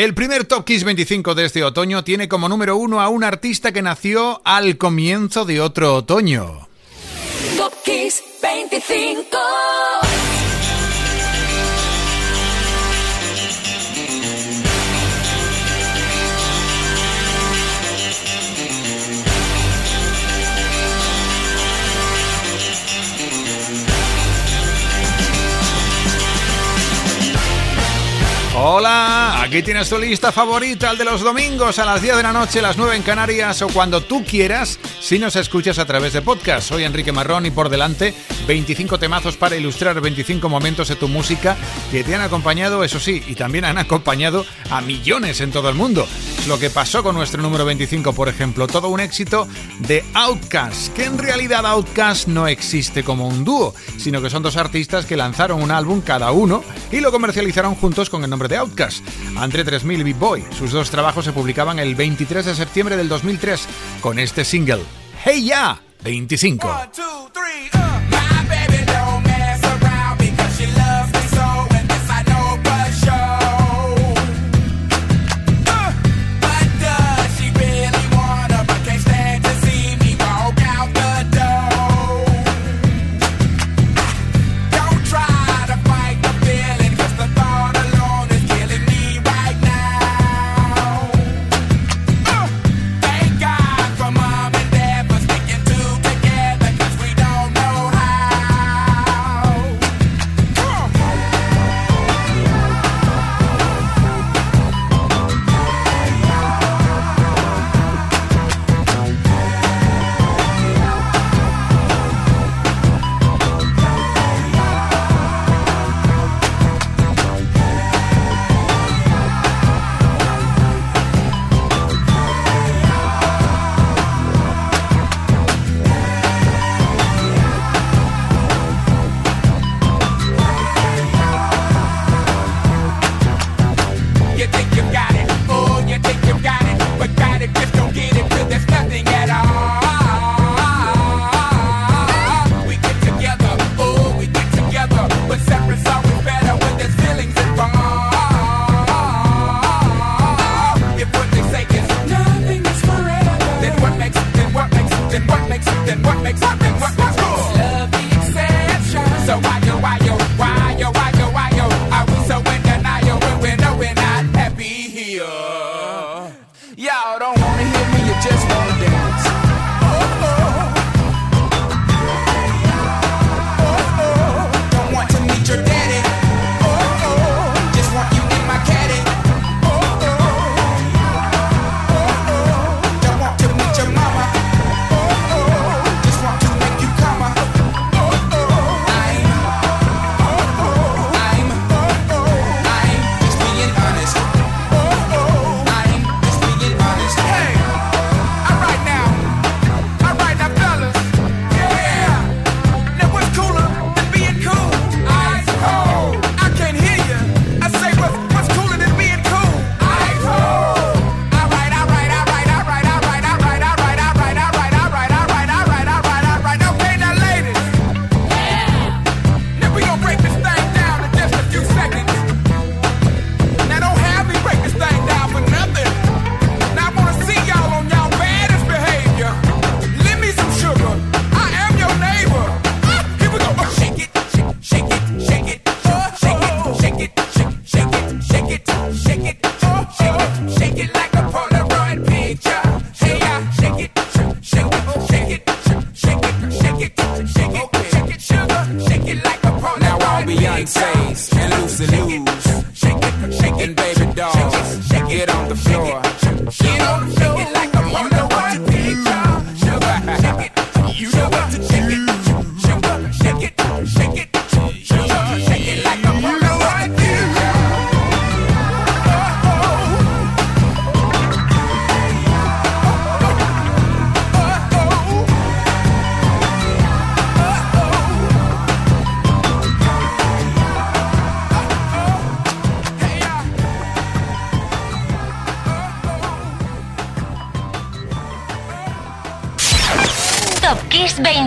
El primer Top Kiss 25 de este otoño tiene como número uno a un artista que nació al comienzo de otro otoño. Top Kiss 25. Hola, aquí tienes tu lista favorita, el de los domingos a las 10 de la noche, las 9 en Canarias o cuando tú quieras, si nos escuchas a través de podcast. Soy Enrique Marrón y por delante 25 temazos para ilustrar 25 momentos de tu música que te han acompañado, eso sí, y también han acompañado a millones en todo el mundo. Lo que pasó con nuestro número 25, por ejemplo, todo un éxito de Outcast, que en realidad Outcast no existe como un dúo, sino que son dos artistas que lanzaron un álbum cada uno y lo comercializaron juntos con el nombre de Outcast. Andre 3000 y Big Boy. Sus dos trabajos se publicaban el 23 de septiembre del 2003 con este single, Hey Ya 25.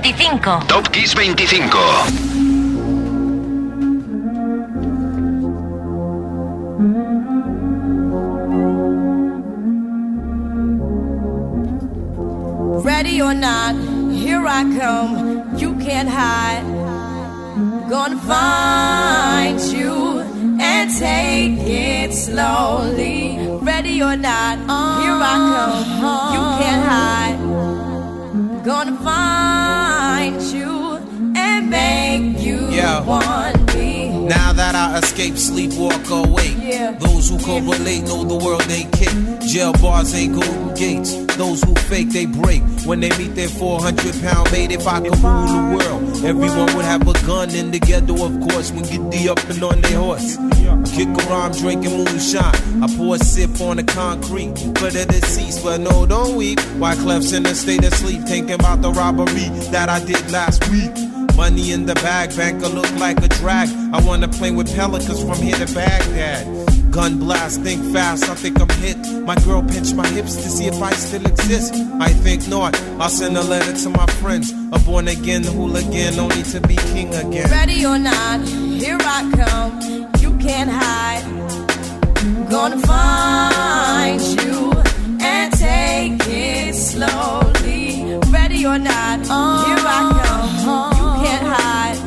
25. Top Kiss 25. Ready or not, here I come. You can't hide. Gonna find you and take it slowly. Ready or not, here I come. You can't hide. Gonna find you and make you Yeah. want me. Now that I escape, sleep, walk awake. Yeah. Those who correlate know the world ain't kick. Jail bars ain't golden gates. Those who fake, they break. When they meet their 400 pound mate, if I could rule the world, everyone would have a gun in the ghetto, of course, when get the up and on their horse. Kick around drinking moonshine. I pour a sip on the concrete for the deceased, but no, don't weep. Why Clef's in a state of sleep, thinking about the robbery that I did last week. Money in the bag, banker look like a drag. I wanna play with pelicans from here to Baghdad. Gun blast, think fast, I think I'm hit. My girl pinched my hips to see if I still exist. I think not. I'll send a letter to my friends. A born again hooligan, only to be king again. Ready or not, here I come. Can't hide. Gonna find you and take it slowly. Ready or not, here I come. You can't hide.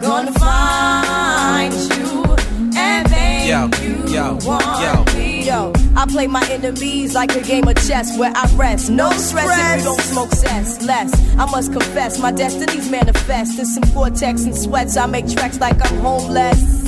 Gonna find you and make Yo, you yo, want yo. me. Yo, I play my enemies like a game of chess where I rest. No stress if you don't smoke cess. Less, I must confess, my destinies manifest. In some cortex and sweats, I make tracks like I'm homeless.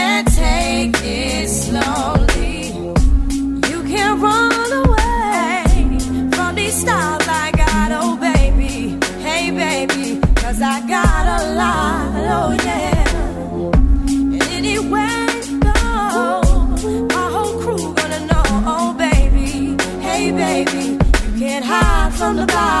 and take it slowly. You can't run away from these styles I got, oh baby. Hey baby, I got a lot, oh yeah. And anywhere you go, my whole crew gonna know, oh baby. Hey baby, you can't hide from the bag.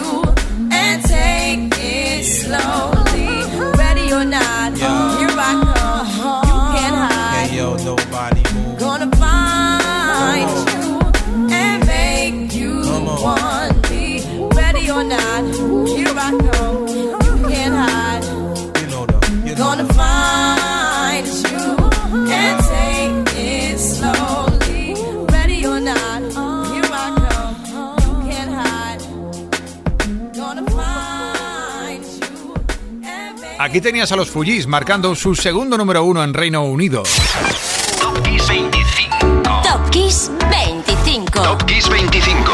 slowly. Ready or not, here I come. You can't hide. Hey, yo, nobody move. Gonna find you and make you want me. Ready or not, here I come. Aquí tenías a los Fujis marcando su segundo número uno en Reino Unido. Top Kiss 25. Top Kiss 25. Top Kiss 25.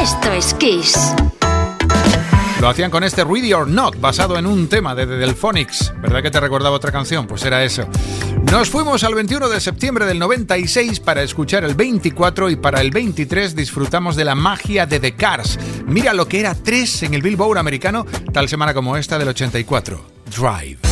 Esto es Kiss. Lo hacían con este Ready or Not, basado en un tema de The Delphonics. ¿Verdad que te recordaba otra canción? Pues era eso. Nos fuimos al 21 de septiembre del 96 para escuchar el 24 y para el 23 disfrutamos de la magia de The Cars. Mira lo que era 3 en el Billboard americano tal semana como esta del 84. Drive.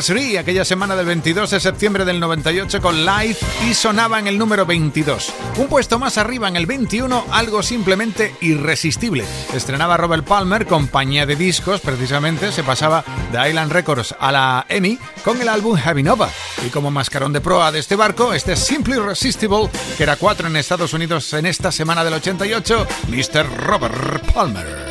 the aquella semana del 22 de septiembre del 98 con Live y sonaba en el número 22. Un puesto más arriba en el 21, algo simplemente irresistible. Estrenaba Robert Palmer, compañía de discos, precisamente, se pasaba de Island Records a la Emmy con el álbum Heavy Nova. Y como mascarón de proa de este barco, este Simply Irresistible, que era 4 en Estados Unidos en esta semana del 88, Mr. Robert Palmer.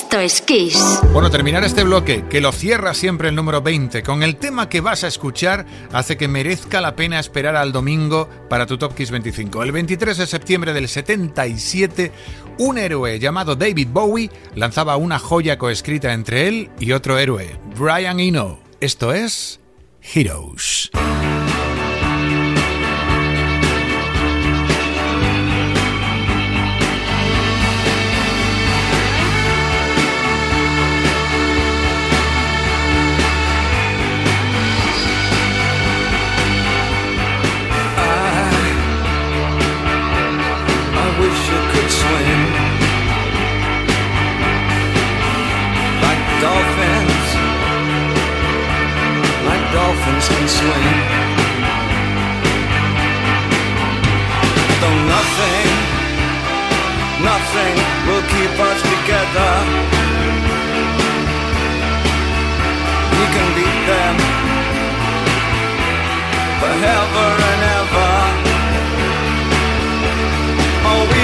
Esto es Kiss. Bueno, terminar este bloque, que lo cierra siempre el número 20, con el tema que vas a escuchar, hace que merezca la pena esperar al domingo para tu Top Kiss 25. El 23 de septiembre del 77, un héroe llamado David Bowie lanzaba una joya coescrita entre él y otro héroe, Brian Eno. Esto es Heroes.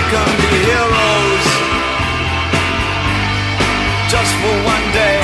Oh, we can be heroes just for one day.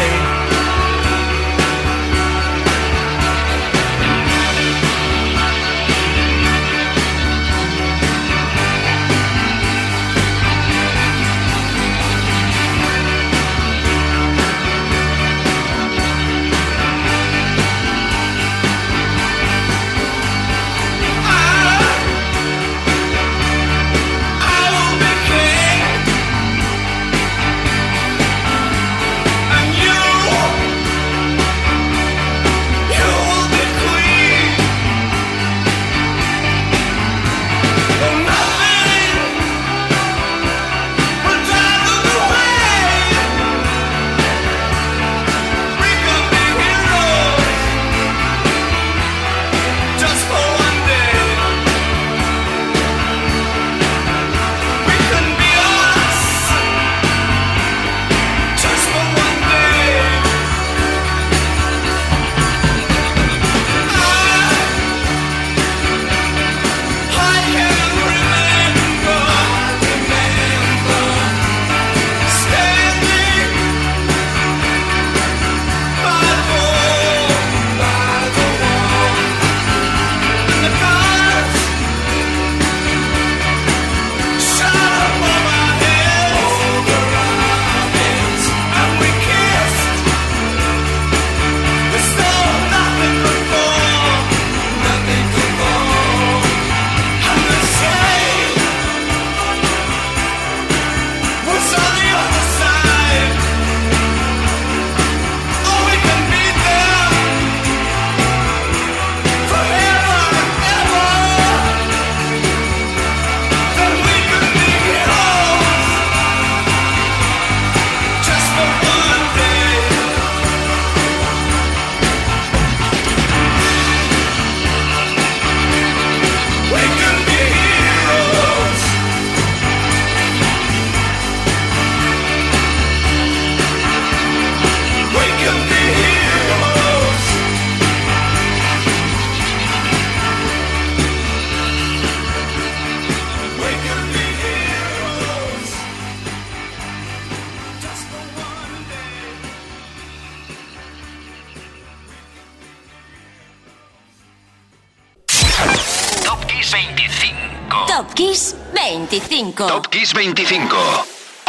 25. Top Kiss 25. Top Kiss 25.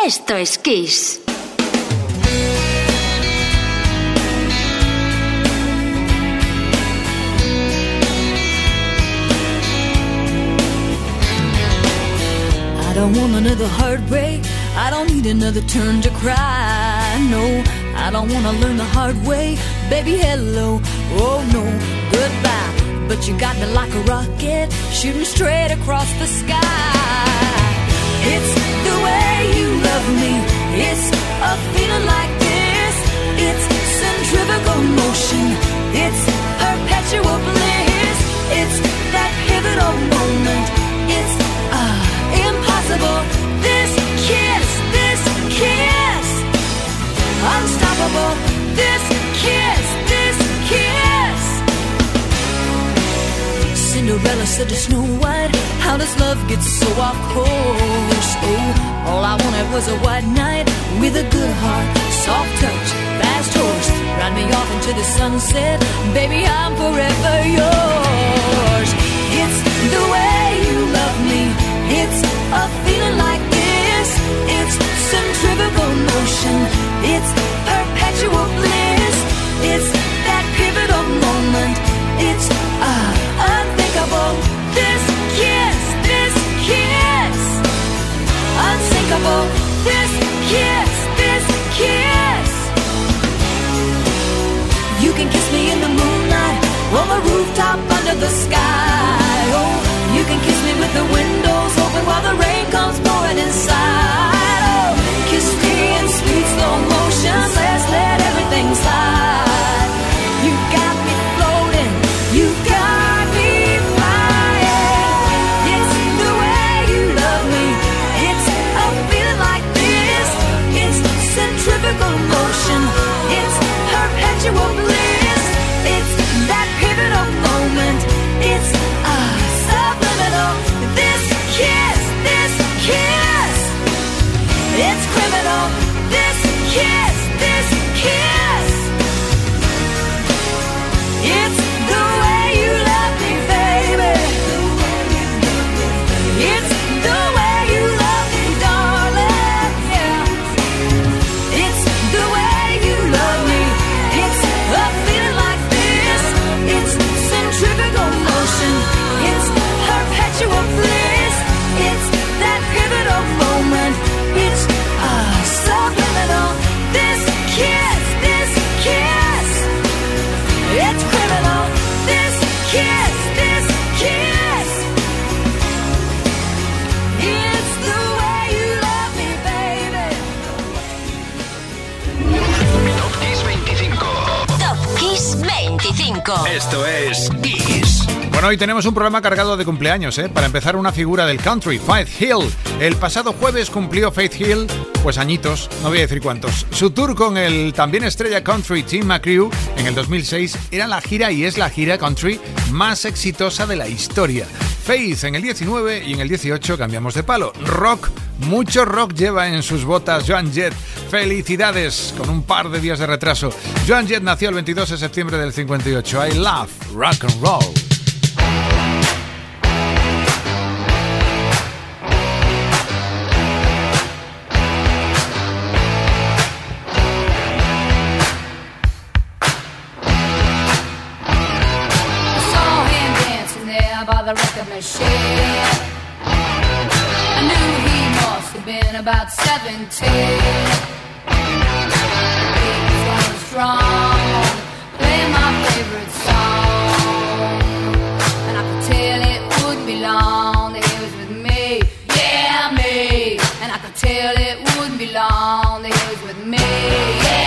Esto es Kiss. I don't want another heartbreak. I don't need another turn to cry. No, I don't want to learn the hard way. Baby, hello. Oh, no, goodbye. But you got me like a rocket, shooting straight across the sky. It's the way you love me. It's a feeling like this. It's centrifugal motion. It's perpetual bliss. It's that pivotal moment. It's ah impossible. This kiss, this kiss, unstoppable. This kiss, Cinderella said to Snow White, How does love get so off course? Oh, all I wanted was a white knight with a good heart, soft touch, fast horse. Ride me off into the sunset, baby, I'm forever yours. It's the way you love me, it's a feeling like this. It's centrifugal motion, it's 25. Esto es Kiss. Bueno, hoy tenemos un programa cargado de cumpleaños, ¿eh? Para empezar, una figura del country, Faith Hill. El pasado jueves cumplió Faith Hill, pues añitos, no voy a decir cuántos. Su tour con el también estrella country Tim McGrew en el 2006 era la gira y es la gira country más exitosa de la historia. Faith en el 19 y en el 18 cambiamos de palo. Rock, mucho rock lleva en sus botas Joan Jett. Felicidades, con un par de días de retraso. Joan Jett nació el 22 de septiembre del 58. I love rock and roll. Machine. I knew he must have been about 17. He was going strong, playing my favorite song. And I could tell it wouldn't be long that he was with me. Yeah, me. And I could tell it wouldn't be long that he was with me. Yeah,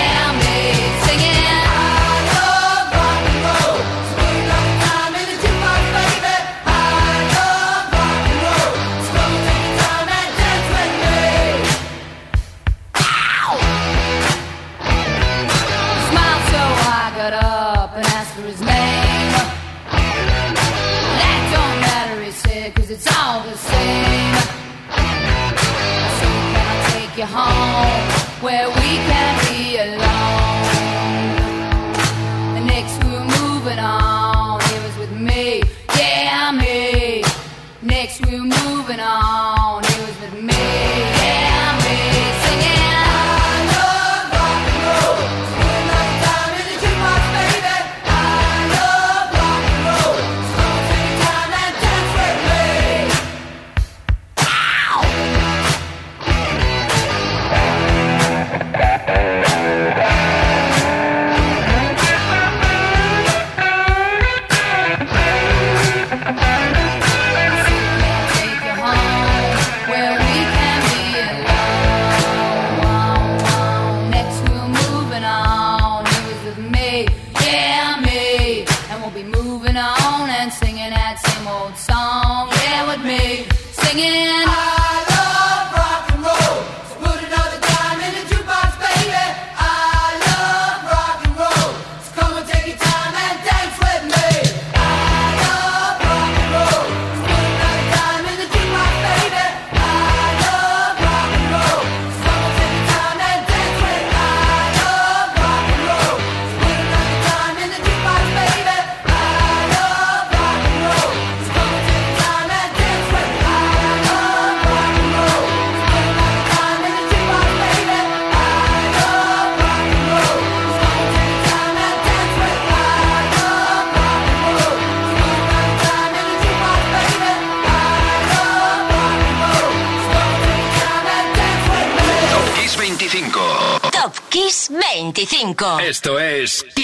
Esto es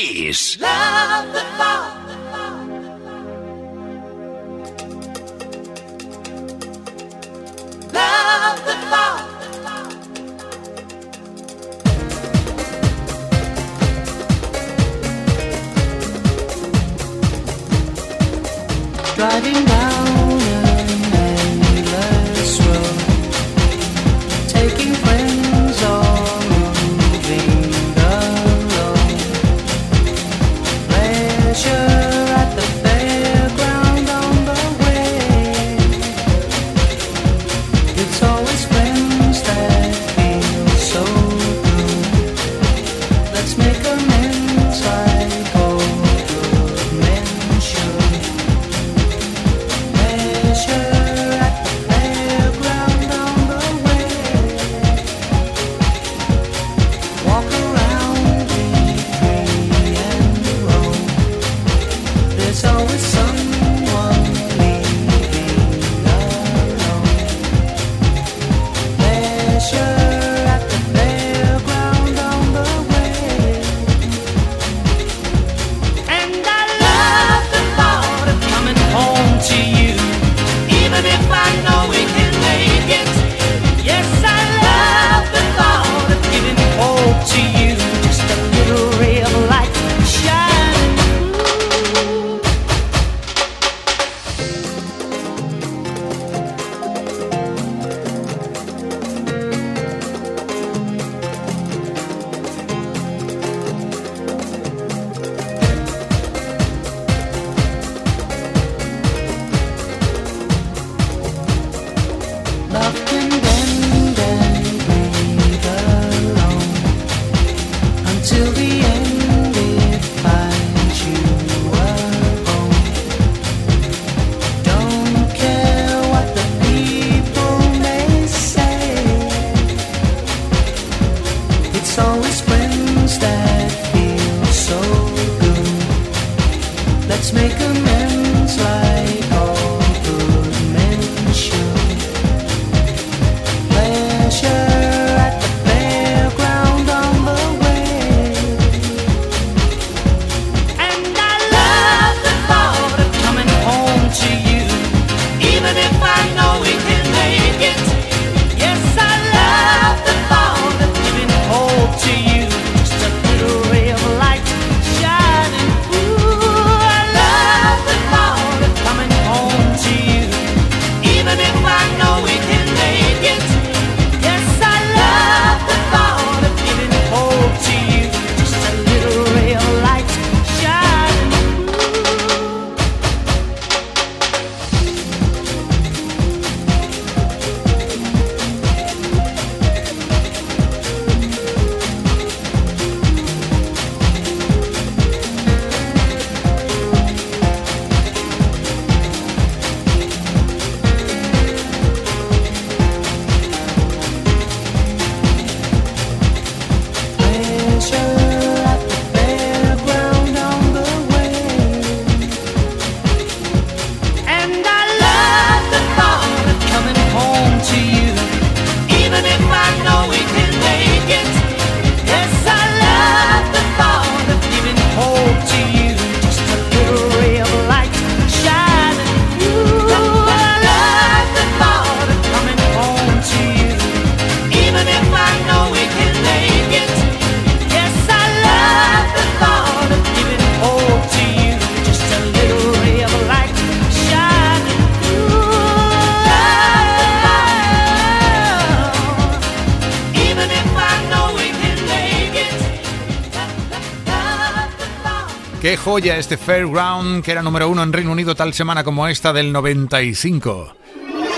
Qué joya este Fairground, que era número uno en Reino Unido tal semana como esta del 95.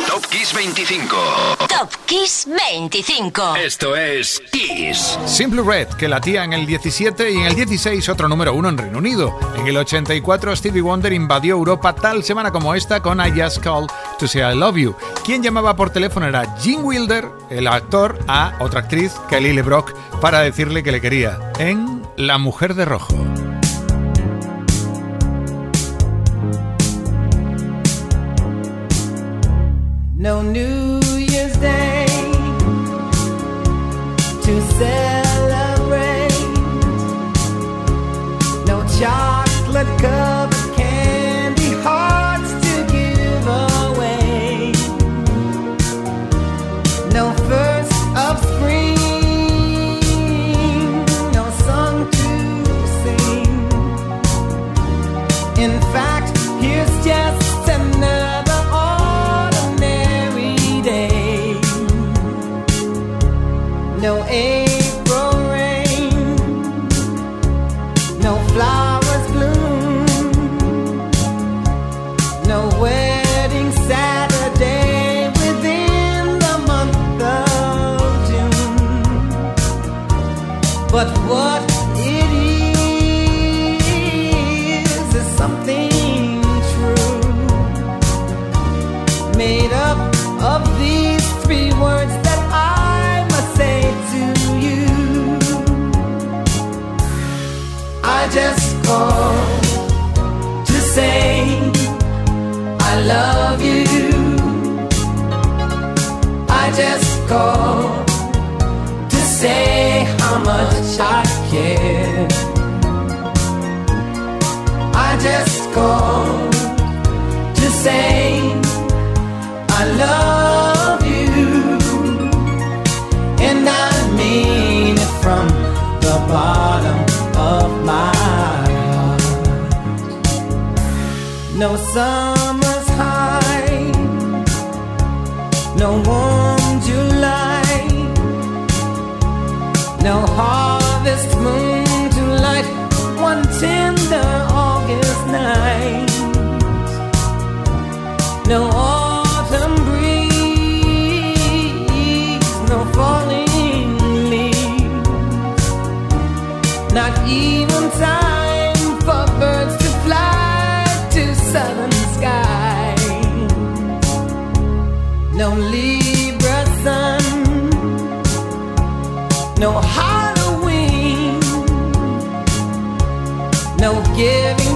Top Kiss 25. Top Kiss 25. Esto es Kiss. Simple Red, que latía en el 17 y en el 16 otro número uno en Reino Unido. En el 84 Stevie Wonder invadió Europa tal semana como esta con I Just Call to Say I Love You. Quien llamaba por teléfono era Jim Wilder, el actor, a otra actriz, Kelly LeBrock, para decirle que le quería en La Mujer de Rojo. no New Year's Day to celebrate. know where razão. Libra sun, no Halloween, no giving.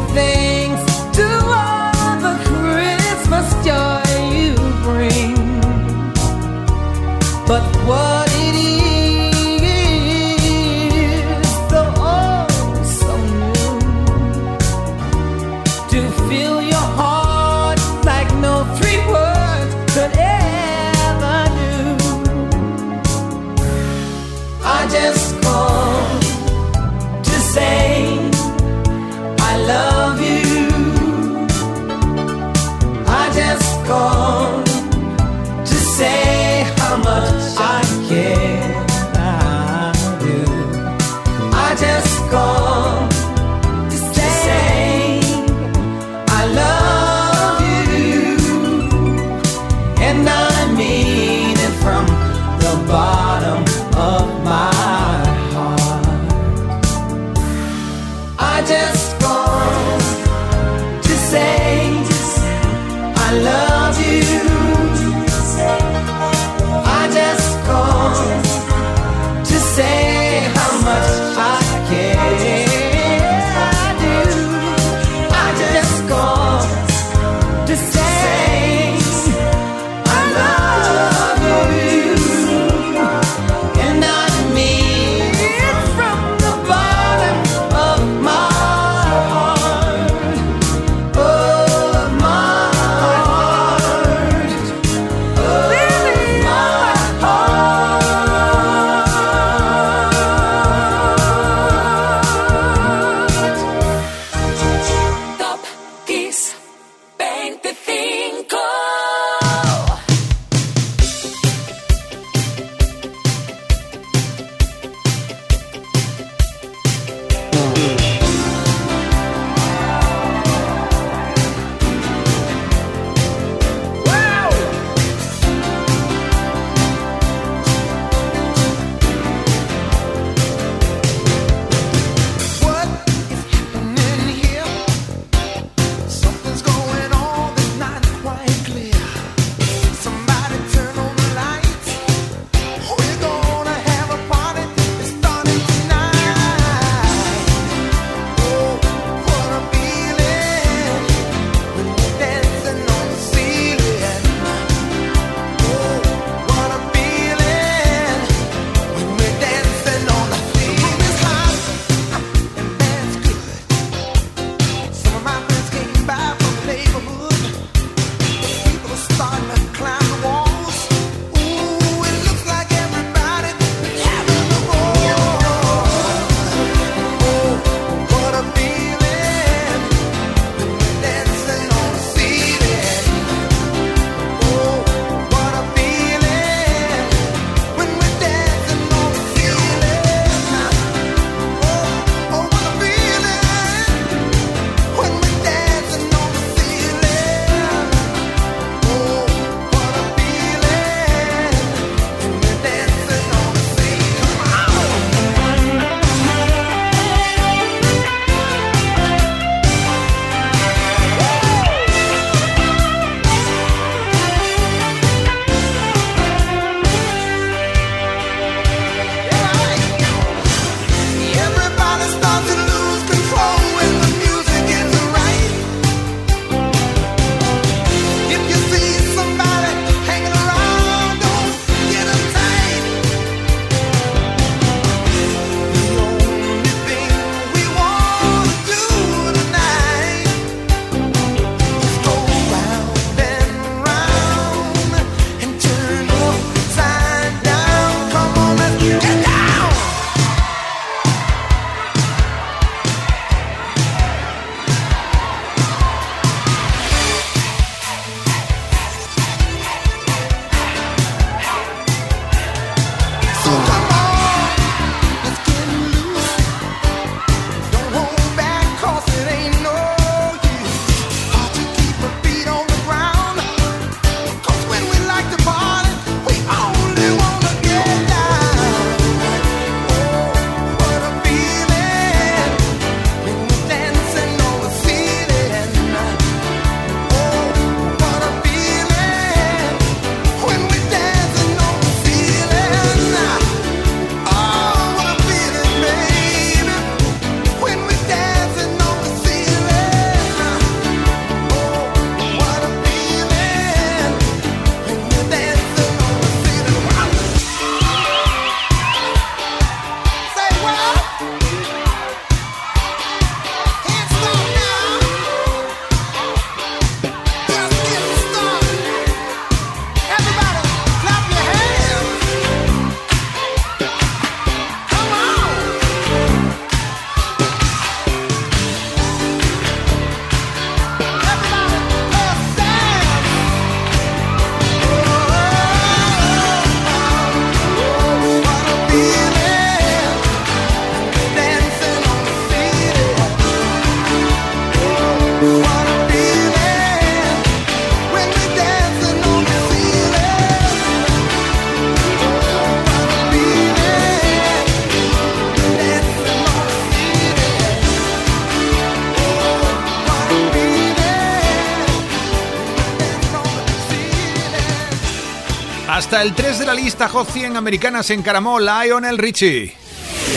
Hasta el 3 de la lista Hot 100 americana se encaramó Lionel Richie.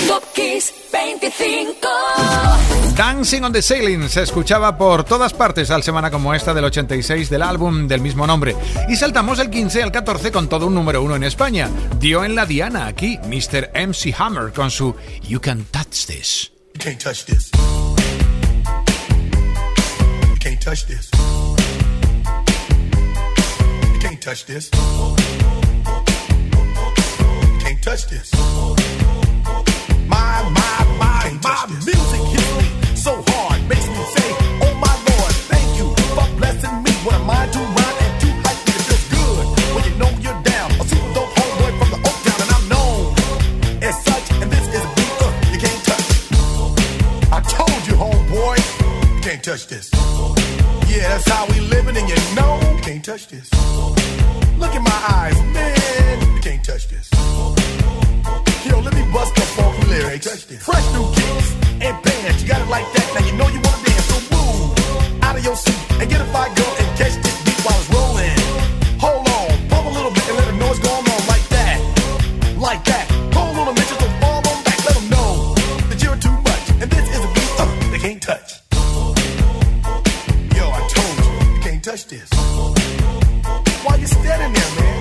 Top Kiss 25. Dancing on the Sailing se escuchaba por todas partes al semana como esta del 86 del álbum del mismo nombre. Y saltamos el 15 al 14 con todo un número uno en España. Dio en la diana aquí Mr. MC Hammer con su You Can Touch This. You can't touch this. You can't touch this. You can't touch this. Can't touch this. My, my, my, my music hits me so hard, makes me say, Oh my Lord, thank you for blessing me. What am I to and to hype me? It feels good when you know you're down. A super dope homeboy from the Oak Town, and I'm known as such. And this is a beat uh, you can't touch. I told you, homeboy, you can't touch this. Yeah, that's how we living, and you know you can't touch this. Look in my eyes, man, you can't touch this. Yo, let me bust the funky lyrics. Fresh new kicks and bands, you got it like that. Now you know you wanna dance, so move out of your seat and get a fire girl and catch this beat while it's rolling. Hold on, pump a little bit and let them know what's going on like that, like that. Hold on a minute, just fall on back, let them know that you're too much and this is a beat uh, they can't touch. Yo, I told you, you can't touch this. Why you standing there, man?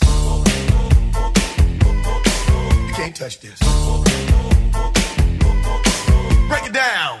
Can't touch this. Break it down.